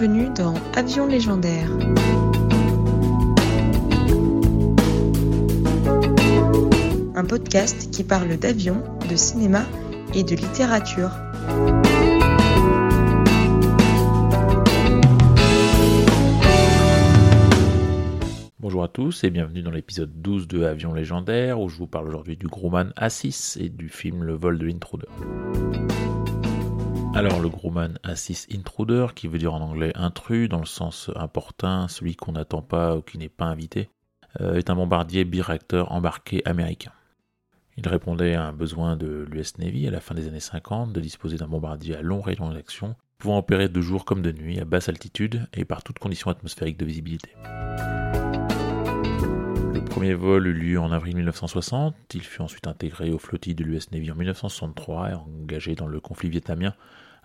bienvenue dans Avion légendaire. Un podcast qui parle d'avions, de cinéma et de littérature. Bonjour à tous et bienvenue dans l'épisode 12 de Avion légendaire où je vous parle aujourd'hui du Grumman A6 et du film Le vol de l'intruder. Alors le Grumman A6 Intruder, qui veut dire en anglais intrus dans le sens importun, celui qu'on n'attend pas ou qui n'est pas invité, euh, est un bombardier biréacteur embarqué américain. Il répondait à un besoin de l'US Navy à la fin des années 50 de disposer d'un bombardier à long rayon d'action, pouvant opérer de jour comme de nuit à basse altitude et par toutes conditions atmosphériques de visibilité. Premier vol eut lieu en avril 1960, il fut ensuite intégré aux flottilles de l'US Navy en 1963 et engagé dans le conflit vietnamien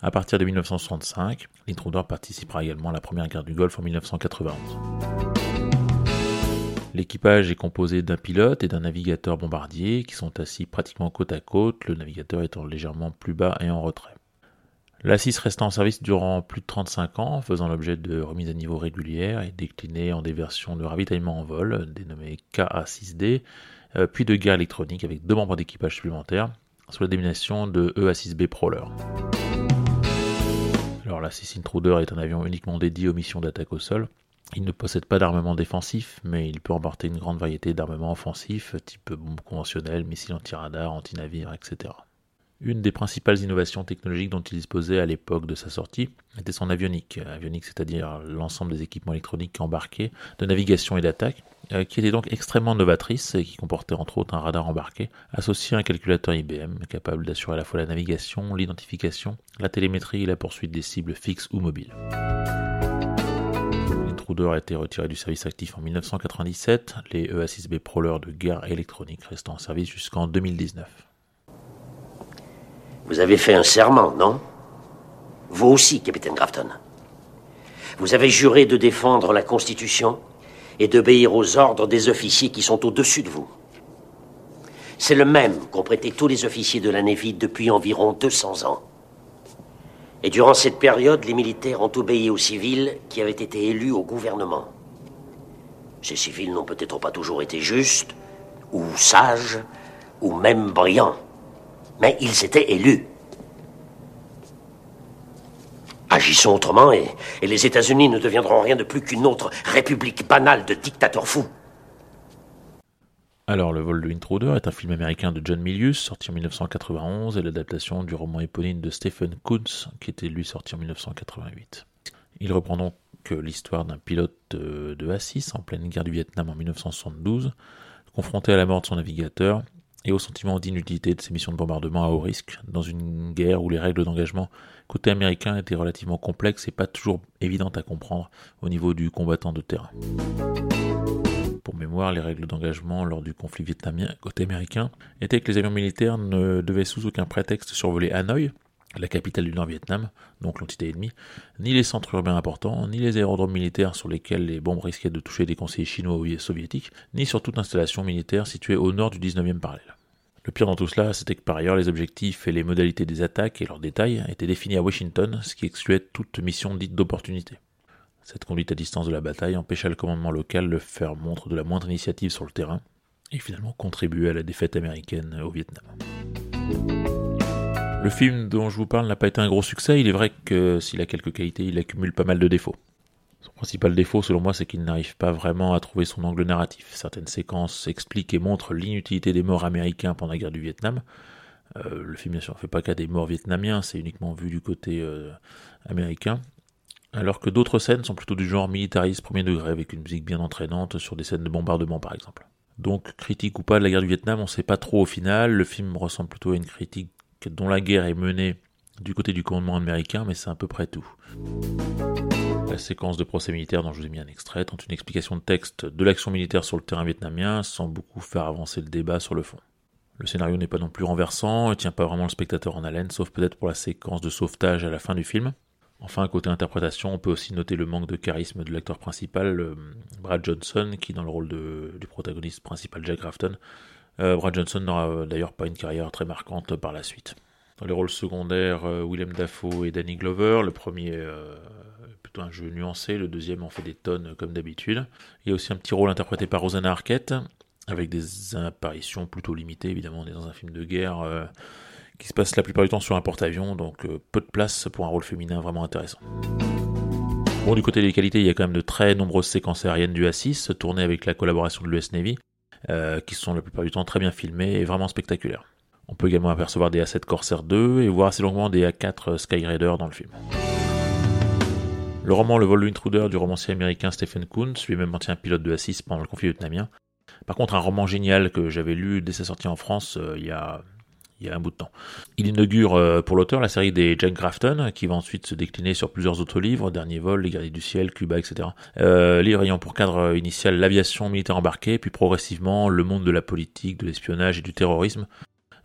à partir de 1965. L'Intruder participera également à la première guerre du Golfe en 1991. L'équipage est composé d'un pilote et d'un navigateur bombardier qui sont assis pratiquement côte à côte, le navigateur étant légèrement plus bas et en retrait. L'A6 resta en service durant plus de 35 ans, faisant l'objet de remises à niveau régulières et décliné en des versions de ravitaillement en vol, dénommées KA6D, euh, puis de guerre électronique avec deux membres d'équipage supplémentaires, sous la dénomination de EA6B Prowler. Alors l'A6 Intruder est un avion uniquement dédié aux missions d'attaque au sol. Il ne possède pas d'armement défensif, mais il peut emporter une grande variété d'armements offensifs, type bombes conventionnelles, missiles anti-radar, anti-navires, etc. Une des principales innovations technologiques dont il disposait à l'époque de sa sortie était son avionique. Avionique, c'est-à-dire l'ensemble des équipements électroniques embarqués de navigation et d'attaque, euh, qui était donc extrêmement novatrice et qui comportait entre autres un radar embarqué associé à un calculateur IBM capable d'assurer à la fois la navigation, l'identification, la télémétrie et la poursuite des cibles fixes ou mobiles. L'intruder a été retiré du service actif en 1997, les EA6B Prowler de guerre électronique restant en service jusqu'en 2019. Vous avez fait un serment, non? Vous aussi, capitaine Grafton. Vous avez juré de défendre la Constitution et d'obéir aux ordres des officiers qui sont au-dessus de vous. C'est le même qu'ont prêté tous les officiers de la Navy depuis environ 200 ans. Et durant cette période, les militaires ont obéi aux civils qui avaient été élus au gouvernement. Ces civils n'ont peut-être pas toujours été justes, ou sages, ou même brillants mais ils étaient élus. Agissons autrement et, les États-Unis ne deviendront rien de plus qu'une autre république banale de dictateurs fous. Alors, Le vol de l'Intruder est un film américain de John Milius, sorti en 1991, et l'adaptation du roman éponyme de Stephen Kuntz, qui était lui sorti en 1988. Il reprend donc l'histoire d'un pilote de, A6 en pleine guerre du Vietnam en 1972, confronté à la mort de son navigateur, et au sentiment d'inutilité de ses missions de bombardement à haut risque, dans une guerre où les règles d'engagement côté américain étaient relativement complexes et pas toujours évidentes à comprendre au niveau du combattant de terrain. Pour mémoire, les règles d'engagement lors du conflit vietnamien côté américain étaient que les avions militaires ne devaient sous aucun prétexte survoler Hanoï, la capitale du Nord-Vietnam, donc l'entité ennemie, ni les centres urbains importants, ni les aérodromes militaires sur lesquels les bombes risquaient de toucher des conseillers chinois ou soviétiques, ni sur toute installation militaire située au nord du 19e parallèle. Le pire dans tout cela, c'était que par ailleurs les objectifs et les modalités des attaques et leurs détails étaient définis à Washington, ce qui excluait toute mission dite d'opportunité. Cette conduite à distance de la bataille empêcha le commandement local de faire montre de la moindre initiative sur le terrain, et finalement contribuait à la défaite américaine au Vietnam. Le film dont je vous parle n'a pas été un gros succès, il est vrai que s'il a quelques qualités, il accumule pas mal de défauts. Son principal défaut, selon moi, c'est qu'il n'arrive pas vraiment à trouver son angle narratif. Certaines séquences expliquent et montrent l'inutilité des morts américains pendant la guerre du Vietnam. Euh, le film, bien sûr, ne fait pas cas des morts vietnamiens, c'est uniquement vu du côté euh, américain. Alors que d'autres scènes sont plutôt du genre militariste premier degré, avec une musique bien entraînante sur des scènes de bombardement, par exemple. Donc, critique ou pas de la guerre du Vietnam, on ne sait pas trop au final. Le film ressemble plutôt à une critique dont la guerre est menée du côté du commandement américain, mais c'est à peu près tout. La séquence de procès militaire dont je vous ai mis un extrait tente une explication de texte de l'action militaire sur le terrain vietnamien sans beaucoup faire avancer le débat sur le fond. Le scénario n'est pas non plus renversant et tient pas vraiment le spectateur en haleine, sauf peut-être pour la séquence de sauvetage à la fin du film. Enfin, côté interprétation, on peut aussi noter le manque de charisme de l'acteur principal, euh, Brad Johnson, qui dans le rôle du protagoniste principal Jack Grafton, Brad Johnson n'aura d'ailleurs pas une carrière très marquante par la suite. Dans les rôles secondaires, Willem Dafoe et Danny Glover. Le premier plutôt un jeu nuancé, le deuxième en fait des tonnes comme d'habitude. Il y a aussi un petit rôle interprété par Rosanna Arquette, avec des apparitions plutôt limitées, évidemment on est dans un film de guerre qui se passe la plupart du temps sur un porte-avions, donc peu de place pour un rôle féminin vraiment intéressant. Bon, du côté des qualités, il y a quand même de très nombreuses séquences aériennes du A6, tournées avec la collaboration de l'US Navy, euh, qui sont la plupart du temps très bien filmées et vraiment spectaculaires. On peut également apercevoir des A7 Corsair 2 et voir assez longuement des A4 Skyraider dans le film. Le roman Le vol de l'intruder du romancier américain Stephen Kuntz, lui-même ancien pilote de A6 pendant le conflit vietnamien. Par contre, un roman génial que j'avais lu dès sa sortie en France euh, il y a il inaugure euh, pour l'auteur la série des Jack Grafton, qui va ensuite se décliner sur plusieurs autres livres, Dernier vol, Les guerriers du ciel, Cuba, etc. Euh, livre ayant pour cadre initial l'aviation militaire embarquée, puis progressivement le monde de la politique, de l'espionnage et du terrorisme,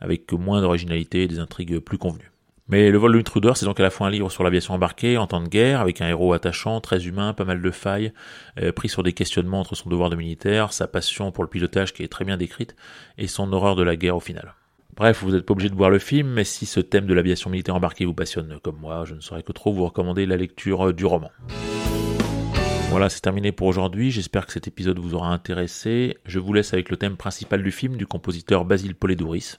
avec moins d'originalité et des intrigues plus convenues. Mais Le vol de l'intruder, c'est donc à la fois un livre sur l'aviation embarquée en temps de guerre, avec un héros attachant, très humain, pas mal de failles, euh, pris sur des questionnements entre son devoir de militaire, sa passion pour le pilotage qui est très bien décrite, et son horreur de la guerre au final. Bref, vous n'êtes pas obligé de voir le film, mais si ce thème de l'aviation militaire embarquée vous passionne comme moi, je ne saurais que trop vous recommander la lecture euh, du roman. Voilà, c'est terminé pour aujourd'hui. J'espère que cet épisode vous aura intéressé. Je vous laisse avec le thème principal du film du compositeur Basile Poledouris.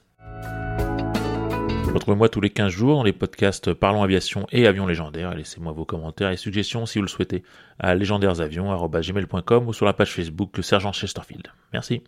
Retrouvez-moi tous les 15 jours dans les podcasts Parlons Aviation et Avions Légendaires. Laissez-moi vos commentaires et suggestions si vous le souhaitez à légendairesavions.com ou sur la page Facebook Sergent Chesterfield. Merci.